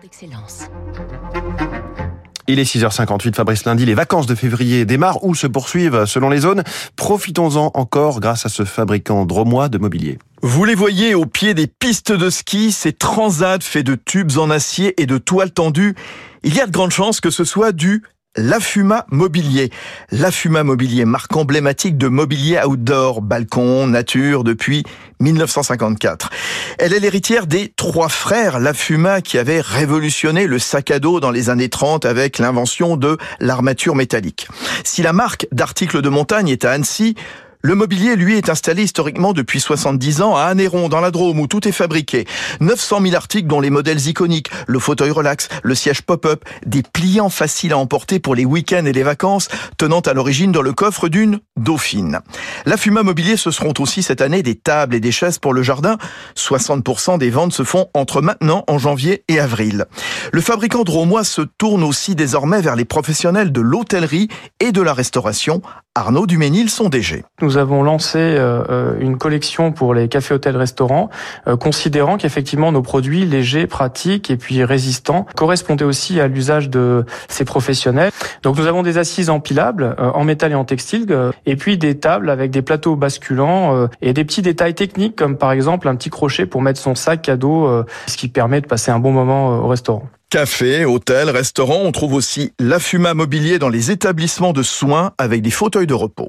D'excellence. Il est 6h58, Fabrice Lundi. Les vacances de février démarrent ou se poursuivent selon les zones. Profitons-en encore grâce à ce fabricant dromois de mobilier. Vous les voyez au pied des pistes de ski, ces transats faits de tubes en acier et de toiles tendues. Il y a de grandes chances que ce soit du L'Afuma Mobilier. L'Afuma Mobilier, marque emblématique de mobilier outdoor, balcon, nature, depuis 1954. Elle est l'héritière des trois frères Lafuma qui avaient révolutionné le sac à dos dans les années 30 avec l'invention de l'armature métallique. Si la marque d'articles de montagne est à Annecy, le mobilier, lui, est installé historiquement depuis 70 ans à Anéron, dans la Drôme, où tout est fabriqué. 900 000 articles dont les modèles iconiques, le fauteuil relax, le siège pop-up, des pliants faciles à emporter pour les week-ends et les vacances, tenant à l'origine dans le coffre d'une Dauphine. La Fuma Mobilier, ce seront aussi cette année des tables et des chaises pour le jardin. 60% des ventes se font entre maintenant, en janvier et avril. Le fabricant drômois se tourne aussi désormais vers les professionnels de l'hôtellerie et de la restauration. Arnaud Duménil, son DG avons lancé euh, euh, une collection pour les cafés, hôtels, restaurants, euh, considérant qu'effectivement nos produits légers, pratiques et puis résistants correspondaient aussi à l'usage de ces professionnels. Donc nous avons des assises empilables en métal et en textile, et puis des tables avec des plateaux basculants et des petits détails techniques comme par exemple un petit crochet pour mettre son sac à dos, ce qui permet de passer un bon moment au restaurant. Café, hôtel, restaurant, on trouve aussi la Fuma Mobilier dans les établissements de soins avec des fauteuils de repos.